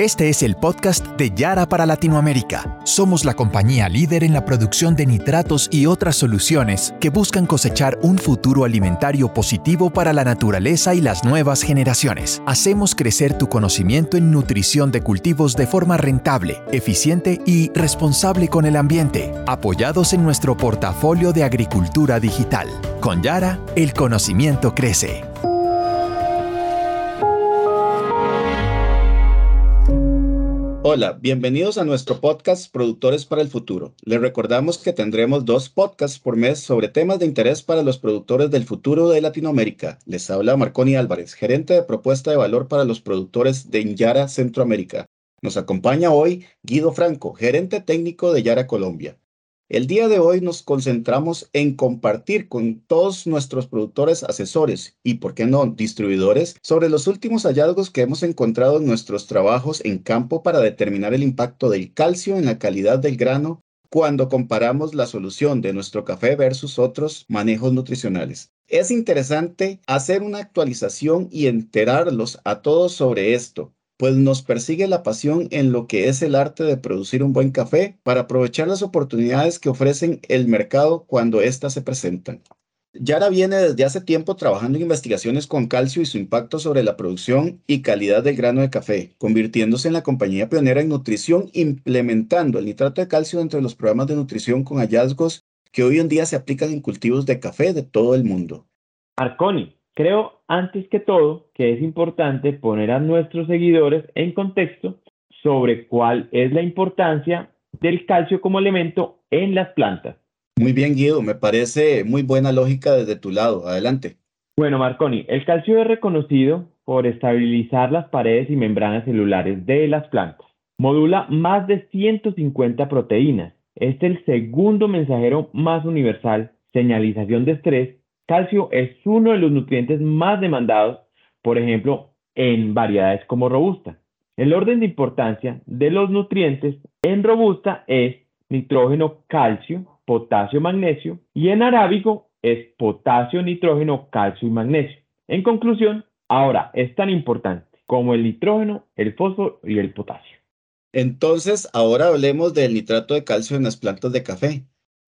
Este es el podcast de Yara para Latinoamérica. Somos la compañía líder en la producción de nitratos y otras soluciones que buscan cosechar un futuro alimentario positivo para la naturaleza y las nuevas generaciones. Hacemos crecer tu conocimiento en nutrición de cultivos de forma rentable, eficiente y responsable con el ambiente, apoyados en nuestro portafolio de agricultura digital. Con Yara, el conocimiento crece. Hola, bienvenidos a nuestro podcast Productores para el Futuro. Les recordamos que tendremos dos podcasts por mes sobre temas de interés para los productores del futuro de Latinoamérica. Les habla Marconi Álvarez, gerente de propuesta de valor para los productores de Yara Centroamérica. Nos acompaña hoy Guido Franco, gerente técnico de Yara Colombia. El día de hoy nos concentramos en compartir con todos nuestros productores, asesores y, por qué no, distribuidores sobre los últimos hallazgos que hemos encontrado en nuestros trabajos en campo para determinar el impacto del calcio en la calidad del grano cuando comparamos la solución de nuestro café versus otros manejos nutricionales. Es interesante hacer una actualización y enterarlos a todos sobre esto, pues nos persigue la pasión en lo que es el arte de producir un buen café para aprovechar las oportunidades que ofrecen el mercado cuando éstas se presentan. Yara viene desde hace tiempo trabajando en investigaciones con calcio y su impacto sobre la producción y calidad del grano de café, convirtiéndose en la compañía pionera en nutrición, implementando el nitrato de calcio entre los programas de nutrición con hallazgos que hoy en día se aplican en cultivos de café de todo el mundo. Arconi, Creo, antes que todo, que es importante poner a nuestros seguidores en contexto sobre cuál es la importancia del calcio como elemento en las plantas. Muy bien, Guido, me parece muy buena lógica desde tu lado. Adelante. Bueno, Marconi, el calcio es reconocido por estabilizar las paredes y membranas celulares de las plantas. Modula más de 150 proteínas. Es el segundo mensajero más universal, señalización de estrés calcio es uno de los nutrientes más demandados, por ejemplo, en variedades como robusta. El orden de importancia de los nutrientes en robusta es nitrógeno, calcio, potasio, magnesio y en arábigo es potasio, nitrógeno, calcio y magnesio. En conclusión, ahora es tan importante como el nitrógeno, el fósforo y el potasio. Entonces, ahora hablemos del nitrato de calcio en las plantas de café.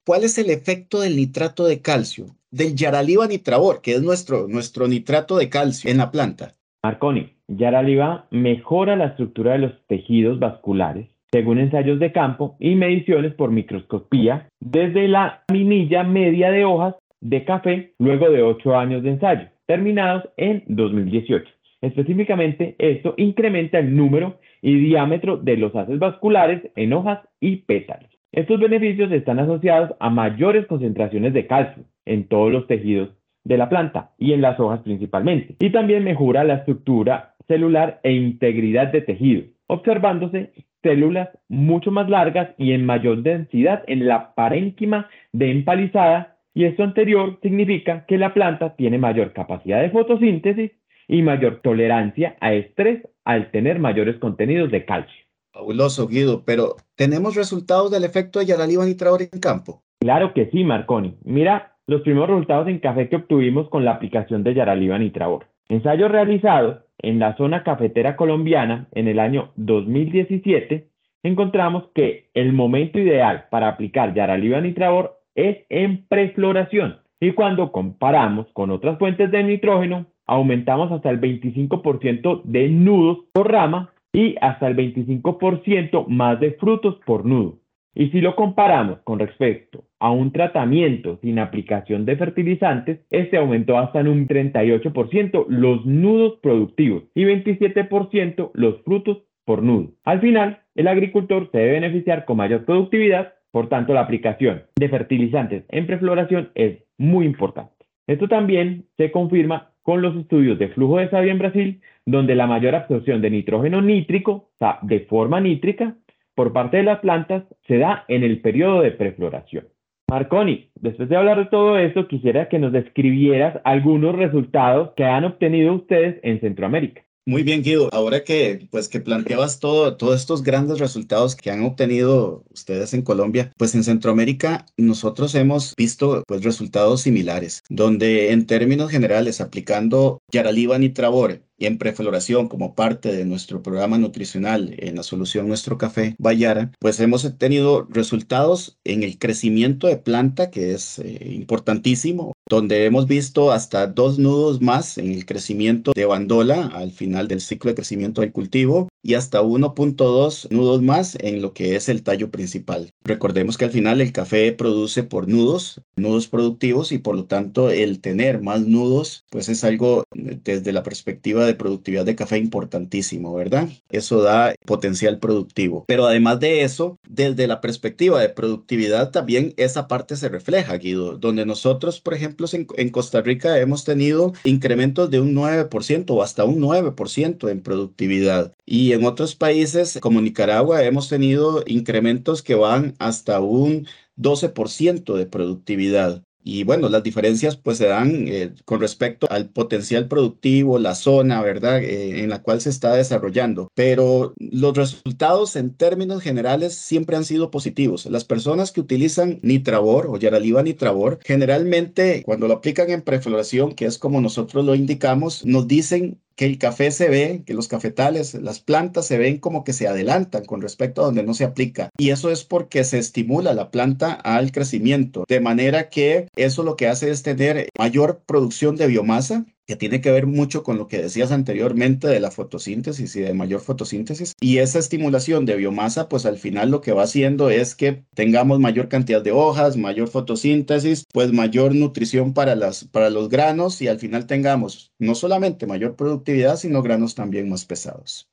¿Cuál es el efecto del nitrato de calcio? Del Yaraliva nitravor, que es nuestro, nuestro nitrato de calcio en la planta. Marconi, Yaraliva mejora la estructura de los tejidos vasculares según ensayos de campo y mediciones por microscopía desde la minilla media de hojas de café luego de ocho años de ensayo, terminados en 2018. Específicamente, esto incrementa el número y diámetro de los haces vasculares en hojas y pétalos. Estos beneficios están asociados a mayores concentraciones de calcio en todos los tejidos de la planta y en las hojas principalmente. Y también mejora la estructura celular e integridad de tejido, observándose células mucho más largas y en mayor densidad en la parénquima de empalizada y esto anterior significa que la planta tiene mayor capacidad de fotosíntesis y mayor tolerancia a estrés al tener mayores contenidos de calcio. Fabuloso, Guido, pero ¿tenemos resultados del efecto de Yaraliva nitrador en campo? Claro que sí, Marconi. Mira los primeros resultados en café que obtuvimos con la aplicación de Yaraliva nitravor. Ensayo realizado en la zona cafetera colombiana en el año 2017, encontramos que el momento ideal para aplicar Yaraliva nitravor es en prefloración. Y cuando comparamos con otras fuentes de nitrógeno, aumentamos hasta el 25% de nudos por rama y hasta el 25% más de frutos por nudo. Y si lo comparamos con respecto a un tratamiento sin aplicación de fertilizantes, este aumentó hasta un 38% los nudos productivos y 27% los frutos por nudo. Al final, el agricultor se debe beneficiar con mayor productividad, por tanto la aplicación de fertilizantes en prefloración es muy importante. Esto también se confirma con los estudios de flujo de savia en Brasil, donde la mayor absorción de nitrógeno nítrico, o sea, de forma nítrica, por parte de las plantas se da en el periodo de prefloración. Marconi, después de hablar de todo esto, quisiera que nos describieras algunos resultados que han obtenido ustedes en Centroamérica. Muy bien, Guido. Ahora que pues que planteabas todo, todos estos grandes resultados que han obtenido ustedes en Colombia, pues en Centroamérica nosotros hemos visto pues resultados similares, donde en términos generales aplicando Yaraliba Nitrabor en prefloración como parte de nuestro programa nutricional en la solución Nuestro Café Bayara, pues hemos tenido resultados en el crecimiento de planta, que es eh, importantísimo, donde hemos visto hasta dos nudos más en el crecimiento de bandola al final del ciclo de crecimiento del cultivo y hasta 1.2 nudos más en lo que es el tallo principal. Recordemos que al final el café produce por nudos, nudos productivos y por lo tanto el tener más nudos pues es algo desde la perspectiva de productividad de café importantísimo, ¿verdad? Eso da potencial productivo. Pero además de eso, desde la perspectiva de productividad también esa parte se refleja, Guido, donde nosotros, por ejemplo, en, en Costa Rica hemos tenido incrementos de un 9% o hasta un 9% en productividad. Y en otros países como Nicaragua hemos tenido incrementos que van hasta un 12% de productividad. Y bueno, las diferencias pues se dan eh, con respecto al potencial productivo, la zona, ¿verdad?, eh, en la cual se está desarrollando. Pero los resultados en términos generales siempre han sido positivos. Las personas que utilizan Nitrabor o Yaraliva Nitrabor, generalmente cuando lo aplican en prefloración, que es como nosotros lo indicamos, nos dicen que el café se ve, que los cafetales, las plantas se ven como que se adelantan con respecto a donde no se aplica. Y eso es porque se estimula la planta al crecimiento. De manera que eso lo que hace es tener mayor producción de biomasa que tiene que ver mucho con lo que decías anteriormente de la fotosíntesis y de mayor fotosíntesis. Y esa estimulación de biomasa, pues al final lo que va haciendo es que tengamos mayor cantidad de hojas, mayor fotosíntesis, pues mayor nutrición para, las, para los granos y al final tengamos no solamente mayor productividad, sino granos también más pesados.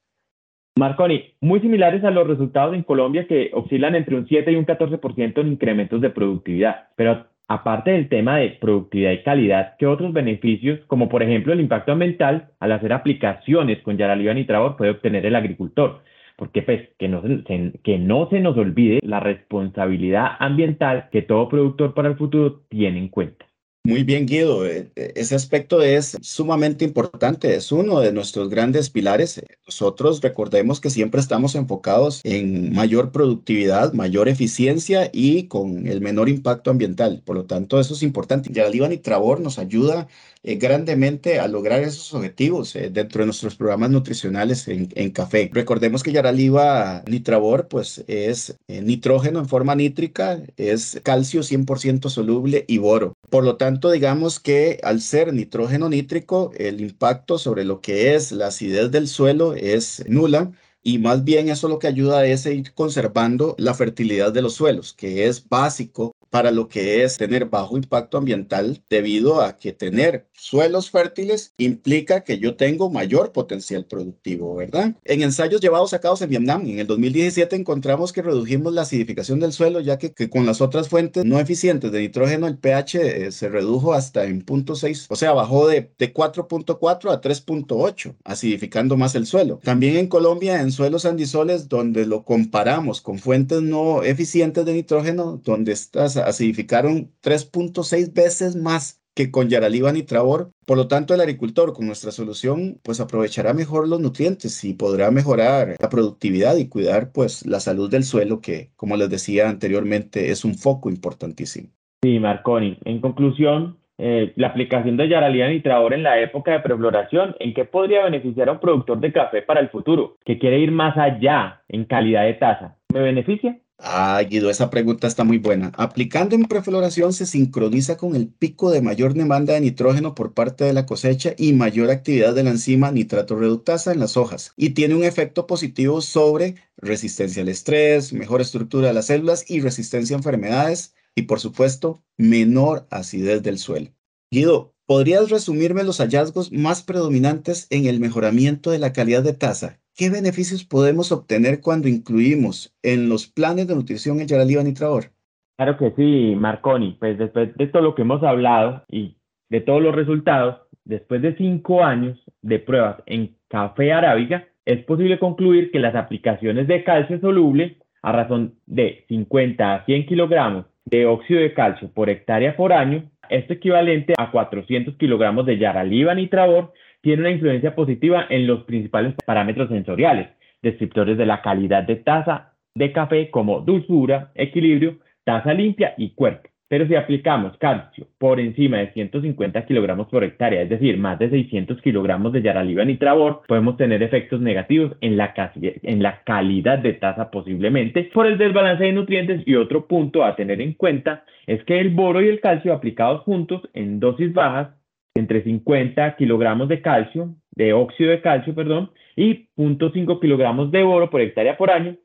Marconi, muy similares a los resultados en Colombia que oscilan entre un 7 y un 14% en incrementos de productividad, pero Aparte del tema de productividad y calidad, ¿qué otros beneficios, como por ejemplo el impacto ambiental, al hacer aplicaciones con Yaraliva Nitrabor puede obtener el agricultor? Porque pues que no, se, que no se nos olvide la responsabilidad ambiental que todo productor para el futuro tiene en cuenta. Muy bien, Guido. Eh, eh, ese aspecto es sumamente importante, es uno de nuestros grandes pilares. Nosotros recordemos que siempre estamos enfocados en mayor productividad, mayor eficiencia y con el menor impacto ambiental. Por lo tanto, eso es importante. Yaraliban y Trabor nos ayuda eh, grandemente a lograr esos objetivos dentro de nuestros programas nutricionales en, café. Recordemos que Yaraliva Nitrabor pues es nitrógeno en forma nítrica, es calcio 100% soluble y boro. Por lo tanto, digamos que al ser nitrógeno nítrico, el impacto sobre lo que es la acidez del suelo es nula y más bien eso lo que ayuda es ir conservando la fertilidad de los suelos, que es básico para lo que es tener bajo impacto ambiental debido a que tener suelos fértiles implica que yo tengo mayor potencial productivo, ¿verdad? En ensayos llevados a cabo en Vietnam, en el 2017 encontramos que redujimos la acidificación del suelo ya que, con las otras fuentes no eficientes de nitrógeno el pH eh, se redujo hasta en 0.6, o sea, bajó de, de 4.4 a 3.8, acidificando más el suelo. También en Colombia, en suelos andisoles, donde lo comparamos con fuentes no eficientes de nitrógeno, donde estas acidificaron 3.6 veces más que con Yaraliva Nitrabor. Por lo tanto, el agricultor con nuestra solución pues aprovechará mejor los nutrientes y podrá mejorar la productividad y cuidar pues la salud del suelo que, como les decía anteriormente, es un foco importantísimo. Sí, Marconi. En conclusión, eh, la aplicación de Yaraliva Nitrabor en la época de prefloración, ¿en qué podría beneficiar a un productor de café para el futuro que quiere ir más allá en calidad de taza? ¿Me beneficia? Ah, Guido, esa pregunta está muy buena. Aplicando en prefloración se sincroniza con el pico de mayor demanda de nitrógeno por parte de la cosecha y mayor actividad de la enzima nitrato reductasa en las hojas y tiene un efecto positivo sobre resistencia al estrés, mejor estructura de las células y resistencia a enfermedades y por supuesto menor acidez del suelo. Guido, ¿podrías resumirme los hallazgos más predominantes en el mejoramiento de la calidad de taza ¿Qué beneficios podemos obtener cuando incluimos en los planes de nutrición el Yaraliva Nitrador? Claro que sí, Marconi. Pues después de todo lo que hemos hablado y de todos los resultados, después de cinco años de pruebas en café arábiga, es posible concluir que las aplicaciones de calcio soluble a razón de 50 a 100 kilogramos de óxido de calcio por hectárea por año, es equivalente a 400 kilogramos de Yaraliva Nitrador tiene una influencia positiva en los principales parámetros sensoriales, descriptores de la calidad de taza de café como dulzura, equilibrio, taza limpia y cuerpo. Pero si aplicamos calcio por encima de 150 kilogramos por hectárea, es decir, más de 600 kilogramos de yaraliba nitravor, podemos tener efectos negativos en la, en la calidad de taza posiblemente por el desbalance de nutrientes. Y otro punto a tener en cuenta es que el boro y el calcio aplicados juntos en dosis bajas, entre 50 kilogramos de calcio, de óxido de calcio, perdón, y 0.5 kilogramos de boro por hectárea por año,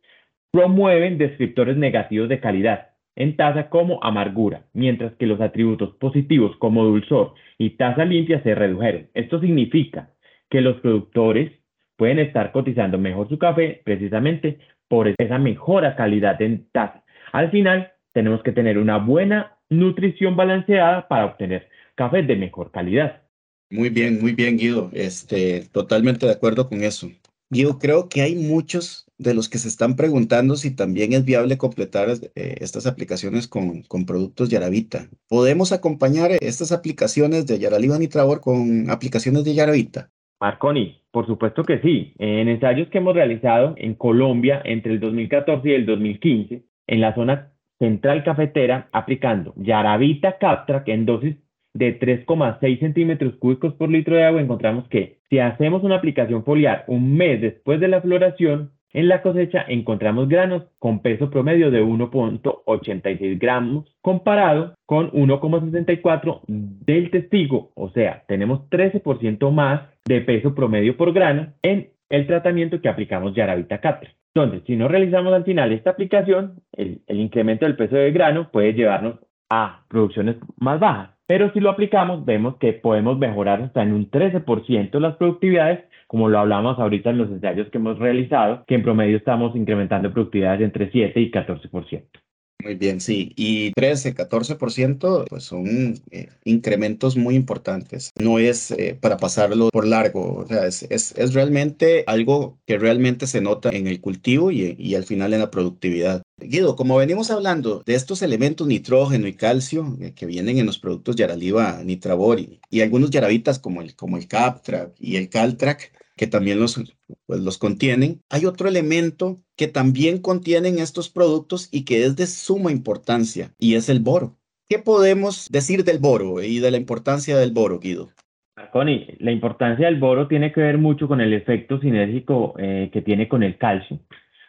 promueven descriptores negativos de calidad en taza como amargura, mientras que los atributos positivos como dulzor y taza limpia se redujeron. Esto significa que los productores pueden estar cotizando mejor su café precisamente por esa mejora calidad en taza. Al final, tenemos que tener una buena nutrición balanceada para obtener café de mejor calidad. Muy bien, muy bien, Guido. Este, totalmente de acuerdo con eso. Guido, creo que hay muchos de los que se están preguntando si también es viable completar eh, estas aplicaciones con, con, productos Yaravita. ¿Podemos acompañar estas aplicaciones de Yaraliva Nitravor con aplicaciones de Yaravita? Marconi, por supuesto que sí. En ensayos que hemos realizado en Colombia entre el 2014 y el 2015, en la zona central cafetera, aplicando Yaravita Captrack en dosis de 3,6 centímetros cúbicos por litro de agua, encontramos que si hacemos una aplicación foliar un mes después de la floración, en la cosecha encontramos granos con peso promedio de 1.86 gramos comparado con 1.64 del testigo, o sea, tenemos 13% más de peso promedio por grano en el tratamiento que aplicamos Yaravita Catre. Entonces, si no realizamos al final esta aplicación, el, el incremento del peso de grano puede llevarnos a producciones más bajas. Pero si lo aplicamos, vemos que podemos mejorar hasta en un 13% las productividades, como lo hablamos ahorita en los ensayos que hemos realizado, que en promedio estamos incrementando productividades entre 7 y 14%. Muy bien, sí. Y 13, 14%, pues son eh, incrementos muy importantes. No es eh, para pasarlo por largo, o sea, es, es, es, realmente algo que realmente se nota en el cultivo y, y, al final en la productividad. Guido, como venimos hablando de estos elementos nitrógeno y calcio eh, que vienen en los productos Yaraliva Nitravor y, algunos Yaravitas como el, como el Captrack y el Caltrack, que también los, pues, los contienen. Hay otro elemento que también contienen estos productos y que es de suma importancia y es el boro. ¿Qué podemos decir del boro y de la importancia del boro, Guido? Marconi, la importancia del boro tiene que ver mucho con el efecto sinérgico eh, que tiene con el calcio,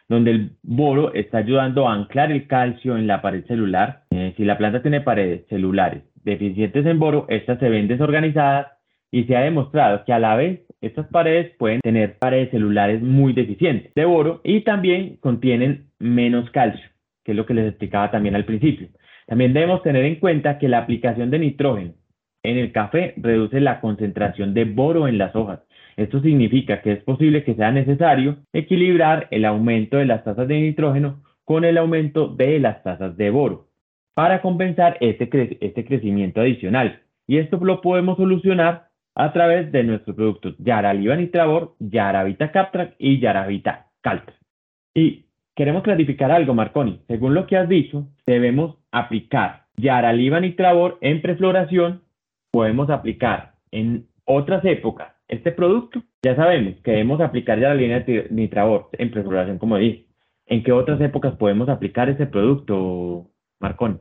donde el boro está ayudando a anclar el calcio en la pared celular. Eh, si la planta tiene paredes celulares deficientes en boro, estas se ven desorganizadas y se ha demostrado que a la vez estas paredes pueden tener paredes celulares muy deficientes de boro y también contienen menos calcio, que es lo que les explicaba también al principio. También debemos tener en cuenta que la aplicación de nitrógeno en el café reduce la concentración de boro en las hojas. Esto significa que es posible que sea necesario equilibrar el aumento de las tasas de nitrógeno con el aumento de las tasas de boro para compensar este, este crecimiento adicional. Y esto lo podemos solucionar a través de nuestros productos Yaraliva Nitravor, Yaravita Captrack y Yaravita Caltrack. Y queremos clarificar algo, Marconi. Según lo que has dicho, debemos aplicar Yaraliva Nitravor en prefloración, podemos aplicar en otras épocas este producto. Ya sabemos que debemos aplicar Yaraliva Nitravor en prefloración, como dije. ¿En qué otras épocas podemos aplicar ese producto, Marconi?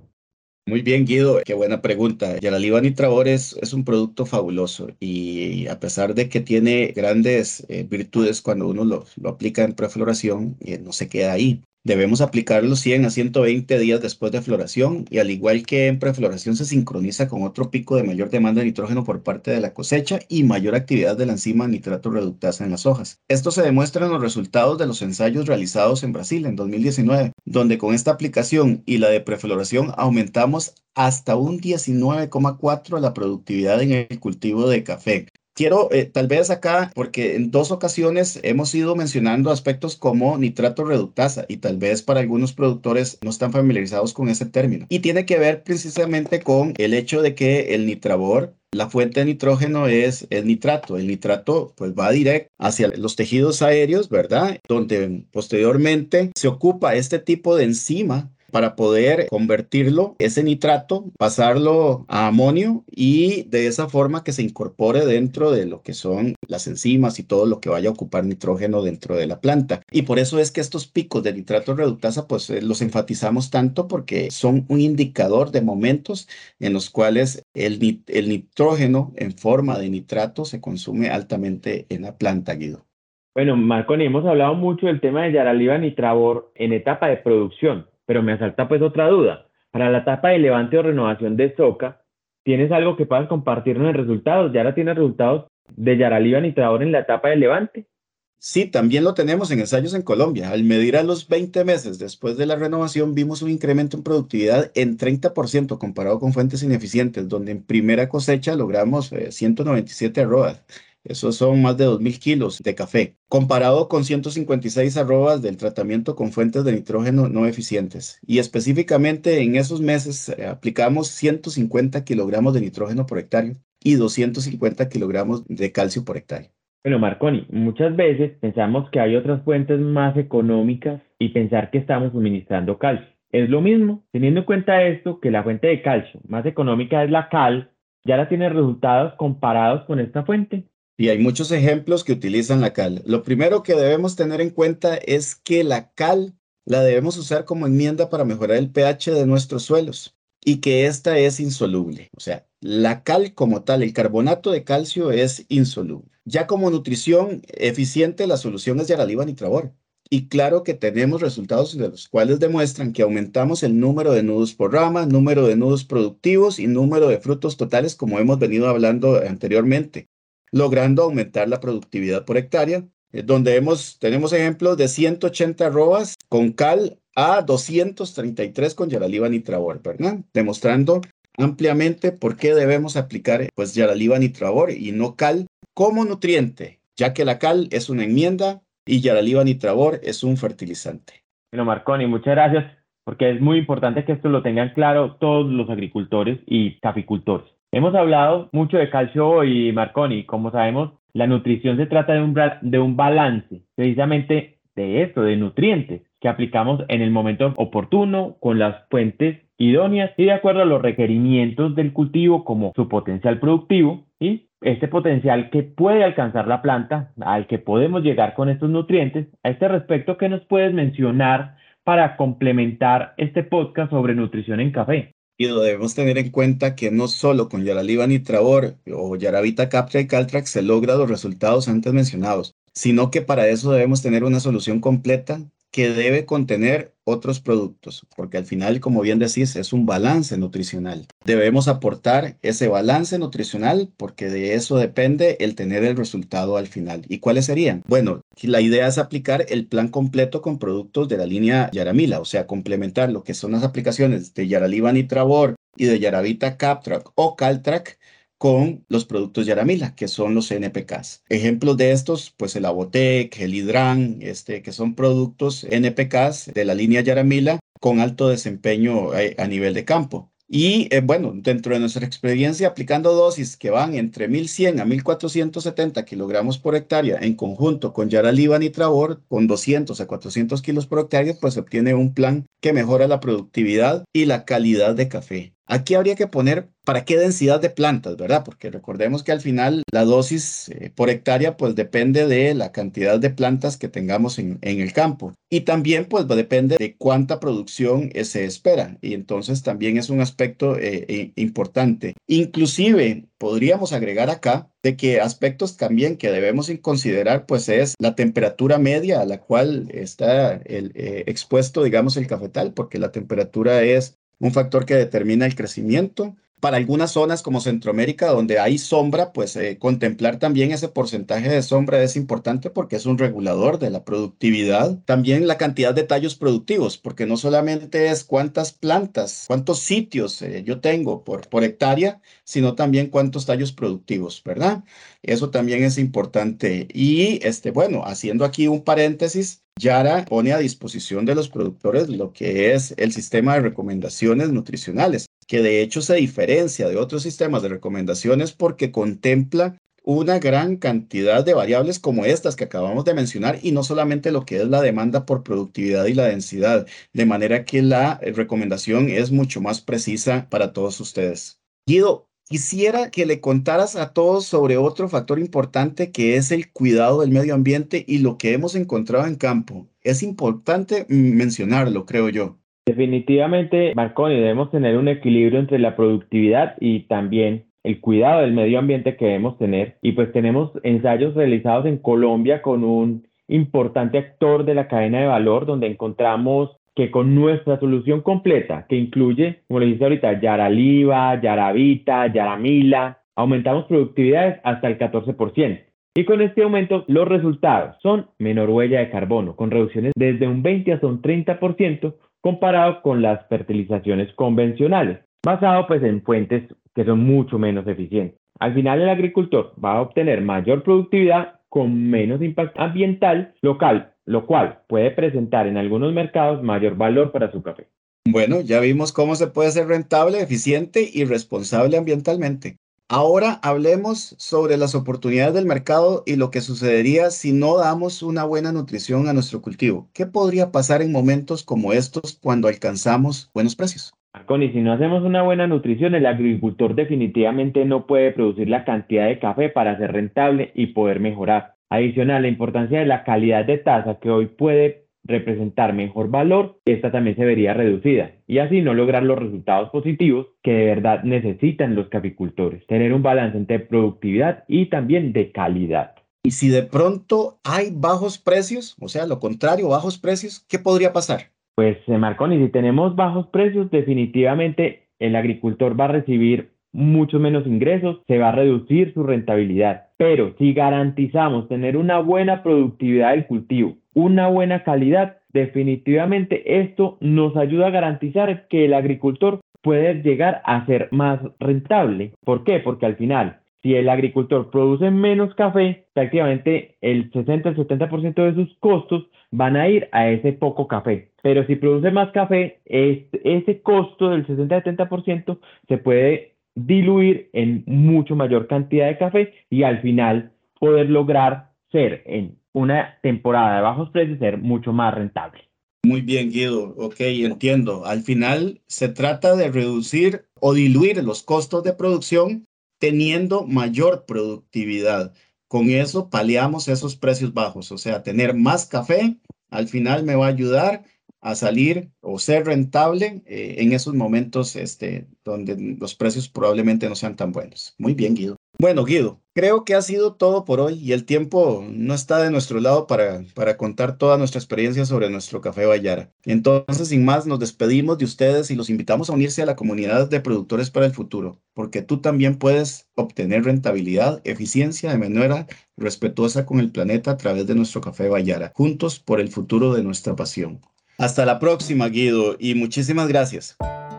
Muy bien, Guido, qué buena pregunta. Yaraliva Nitravor es, es un producto fabuloso y a pesar de que tiene grandes eh, virtudes cuando uno lo, lo aplica en prefloración, eh, no se queda ahí. Debemos aplicarlo 100 a 120 días después de floración y al igual que en prefloración se sincroniza con otro pico de mayor demanda de nitrógeno por parte de la cosecha y mayor actividad de la enzima nitrato reductasa en las hojas. Esto se demuestra en los resultados de los ensayos realizados en Brasil en 2019, donde con esta aplicación y la de prefloración aumentamos hasta un 19,4 la productividad en el cultivo de café. Quiero eh, tal vez acá, porque en dos ocasiones hemos ido mencionando aspectos como nitrato reductasa y tal vez para algunos productores no están familiarizados con ese término. Y tiene que ver precisamente con el hecho de que el nitravor la fuente de nitrógeno es el nitrato. El nitrato pues va directo hacia los tejidos aéreos, ¿verdad? Donde posteriormente se ocupa este tipo de enzima para poder convertirlo, ese nitrato, pasarlo a amonio y de esa forma que se incorpore dentro de lo que son las enzimas y todo lo que vaya a ocupar nitrógeno dentro de la planta. Y por eso es que estos picos de nitrato reductasa, pues eh, los enfatizamos tanto porque son un indicador de momentos en los cuales el, nitrógeno en forma de nitrato se consume altamente en la planta, Guido. Bueno, Marconi, hemos hablado mucho del tema de Yaraliva Nitrabor en etapa de producción, pero me asalta pues otra duda. Para la etapa de levante o renovación de soca, ¿tienes algo que puedas compartirnos en resultados? ¿Ya ahora tienes resultados de Yaraliva Nitrabor en la etapa de levante? Sí, también lo tenemos en ensayos en Colombia. Al medir a los 20 meses después de la renovación, vimos un incremento en productividad en 30% comparado con fuentes ineficientes, donde en primera cosecha logramos 197 eh, arrobas. Esos son más de 2.000 kilos de café, comparado con 156 arrobas del tratamiento con fuentes de nitrógeno no eficientes. Y específicamente en esos meses eh, aplicamos 150 kilogramos de nitrógeno por hectárea y 250 kilogramos de calcio por hectárea. Bueno, Marconi, muchas veces pensamos que hay otras fuentes más económicas y pensar que estamos suministrando calcio. Es lo mismo, teniendo en cuenta esto, que la fuente de calcio más económica es la cal, ya la tiene resultados comparados con esta fuente. Y hay muchos ejemplos que utilizan la cal. Lo primero que debemos tener en cuenta es que la cal la debemos usar como enmienda para mejorar el pH de nuestros suelos y que esta es insoluble. O sea, la cal como tal, el carbonato de calcio es insoluble. Ya como nutrición eficiente, la solución es Yaraliva Nitrabor. Y claro que tenemos resultados de los cuales demuestran que aumentamos el número de nudos por rama, número de nudos productivos y número de frutos totales, como hemos venido hablando anteriormente logrando aumentar la productividad por hectárea, eh, donde hemos, tenemos ejemplos de 180 arrobas con cal a 233 con Yaraliva Nitrabor, ¿verdad? Demostrando ampliamente por qué debemos aplicar pues Nitrabor y no cal como nutriente, ya que la cal es una enmienda y Yaraliva Nitrabor es un fertilizante. Bueno, Marconi, muchas gracias, porque es muy importante que esto lo tengan claro todos los agricultores y caficultores. Hemos hablado mucho de calcio hoy, Marconi. Como sabemos, la nutrición se trata de un, de un balance, precisamente de esto, de nutrientes, que aplicamos en el momento oportuno, con las fuentes idóneas y de acuerdo a los requerimientos del cultivo como su potencial productivo y este potencial que puede alcanzar la planta, al que podemos llegar con estos nutrientes. A este respecto, ¿qué nos puedes mencionar para complementar este podcast sobre nutrición en café? Y debemos tener en cuenta que no solo con Yaraliva Nitravor o Yaravita Captra y Caltrax se logran los resultados antes mencionados, sino que para eso debemos tener una solución completa que debe contener otros productos, porque al final, como bien decís, es un balance nutricional. Debemos aportar ese balance nutricional porque de eso depende el tener el resultado al final. ¿Y cuáles serían? Bueno, la idea es aplicar el plan completo con productos de la línea Yaramila, o sea, complementar lo que son las aplicaciones de Yaraliva Nitravor y de Yaravita Captrack o Caltrack con los productos Yaramila, que son los NPKs. Ejemplos de estos, pues el Abotec, el Hidran, este, que son productos NPKs de la línea Yaramila con alto desempeño a, eh, a nivel de campo. Y eh, bueno, dentro de nuestra experiencia, aplicando dosis que van entre 1100 a 1470 kilogramos por hectárea en conjunto con Yaraliva Nitrabor, con 200 a 400 kilos por hectárea, pues se obtiene un plan que mejora la productividad y la calidad de café. Aquí habría que poner para qué densidad de plantas, ¿verdad? Porque recordemos que al final la dosis eh, por hectárea pues depende de la cantidad de plantas que tengamos en, el campo. Y también pues depende de cuánta producción eh, se espera. Y entonces también es un aspecto eh, importante. Inclusive podríamos agregar acá de que aspectos también que debemos considerar pues es la temperatura media a la cual está el, expuesto digamos el cafetal porque la temperatura es un factor que determina el crecimiento. Para algunas zonas como Centroamérica, donde hay sombra, pues eh, contemplar también ese porcentaje de sombra es importante porque es un regulador de la productividad. También la cantidad de tallos productivos, porque no solamente es cuántas plantas, cuántos sitios eh, yo tengo por, por hectárea, sino también cuántos tallos productivos, ¿verdad? Eso también es importante. Y este, bueno, haciendo aquí un paréntesis, Yara pone a disposición de los productores lo que es el sistema de recomendaciones nutricionales, que de hecho se diferencia de otros sistemas de recomendaciones porque contempla una gran cantidad de variables como estas que acabamos de mencionar y no solamente lo que es la demanda por productividad y la densidad, de manera que la eh, recomendación es mucho más precisa para todos ustedes. Guido, quisiera que le contaras a todos sobre otro factor importante que es el cuidado del medio ambiente y lo que hemos encontrado en campo. Es importante mencionarlo, creo yo. Definitivamente, Marconi, debemos tener un equilibrio entre la productividad y también el cuidado del medio ambiente que debemos tener. Y pues tenemos ensayos realizados en Colombia con un importante actor de la cadena de valor donde encontramos que con nuestra solución completa, que incluye, como le dije ahorita, Yaraliva, Yaravita, Yaramila, aumentamos productividades hasta el 14%. Y con este aumento, los resultados son menor huella de carbono, con reducciones desde un 20 hasta un 30%, comparado con las fertilizaciones convencionales, basado pues en fuentes que son mucho menos eficientes. Al final el agricultor va a obtener mayor productividad con menos impacto ambiental local, lo cual puede presentar en algunos mercados mayor valor para su café. Bueno, ya vimos cómo se puede ser rentable, eficiente y responsable ambientalmente. Ahora hablemos sobre las oportunidades del mercado y lo que sucedería si no damos una buena nutrición a nuestro cultivo. ¿Qué podría pasar en momentos como estos cuando alcanzamos buenos precios? Connie, si no hacemos una buena nutrición, el agricultor definitivamente no puede producir la cantidad de café para ser rentable y poder mejorar. Adicional, la importancia de la calidad de taza que hoy puede representar mejor valor, esta también se vería reducida y así no lograr los resultados positivos que de verdad necesitan los caficultores. Tener un balance entre productividad y también de calidad. Y si de pronto hay bajos precios, o sea, lo contrario, bajos precios, ¿qué podría pasar? Pues, eh, Marconi, si tenemos bajos precios, definitivamente el agricultor va a recibir mucho menos ingresos, se va a reducir su rentabilidad. Pero si garantizamos tener una buena productividad del cultivo, una buena calidad, definitivamente esto nos ayuda a garantizar que el agricultor puede llegar a ser más rentable. ¿Por qué? Porque al final, si el agricultor produce menos café, prácticamente el 60 al 70% de sus costos van a ir a ese poco café. Pero si produce más café, ese costo del 60-70% se puede diluir en mucho mayor cantidad de café y al final poder lograr ser en una temporada de bajos precios ser mucho más rentable. Muy bien, Guido. Ok, entiendo. Al final se trata de reducir o diluir los costos de producción teniendo mayor productividad. Con eso paliamos esos precios bajos, o sea, tener más café al final me va a ayudar a salir o ser rentable eh, en esos momentos este, donde los precios probablemente no sean tan buenos. Muy bien, Guido. Bueno, Guido, creo que ha sido todo por hoy y el tiempo no está de nuestro lado para, para contar toda nuestra experiencia sobre nuestro café Bayara. Entonces, sin más, nos despedimos de ustedes y los invitamos a unirse a la comunidad de productores para el futuro, porque tú también puedes obtener rentabilidad, eficiencia de manera respetuosa con el planeta a través de nuestro café Bayara, juntos por el futuro de nuestra pasión. Hasta la próxima, Guido, y muchísimas gracias.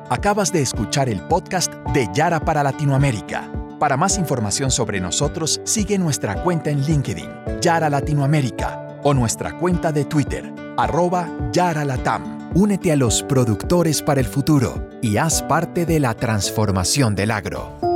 Acabas de escuchar el podcast de Yara para Latinoamérica. Para más información sobre nosotros, sigue nuestra cuenta en LinkedIn, Yara Latinoamérica, o nuestra cuenta de Twitter, arroba Yara Latam. Únete a los productores para el futuro y haz parte de la transformación del agro.